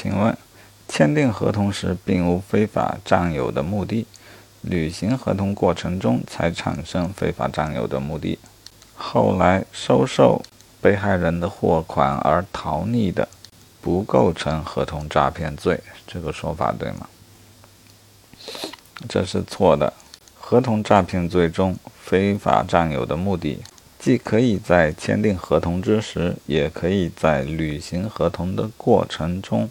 请问签订合同时并无非法占有的目的履行合同过程中才产生非法占有的目的。后来收受被害人的货款而逃匿的不构成合同诈骗罪这个说法对吗？这是错的合同诈骗罪中非法占有的目的既可以在签订合同之时也可以在履行合同的过程中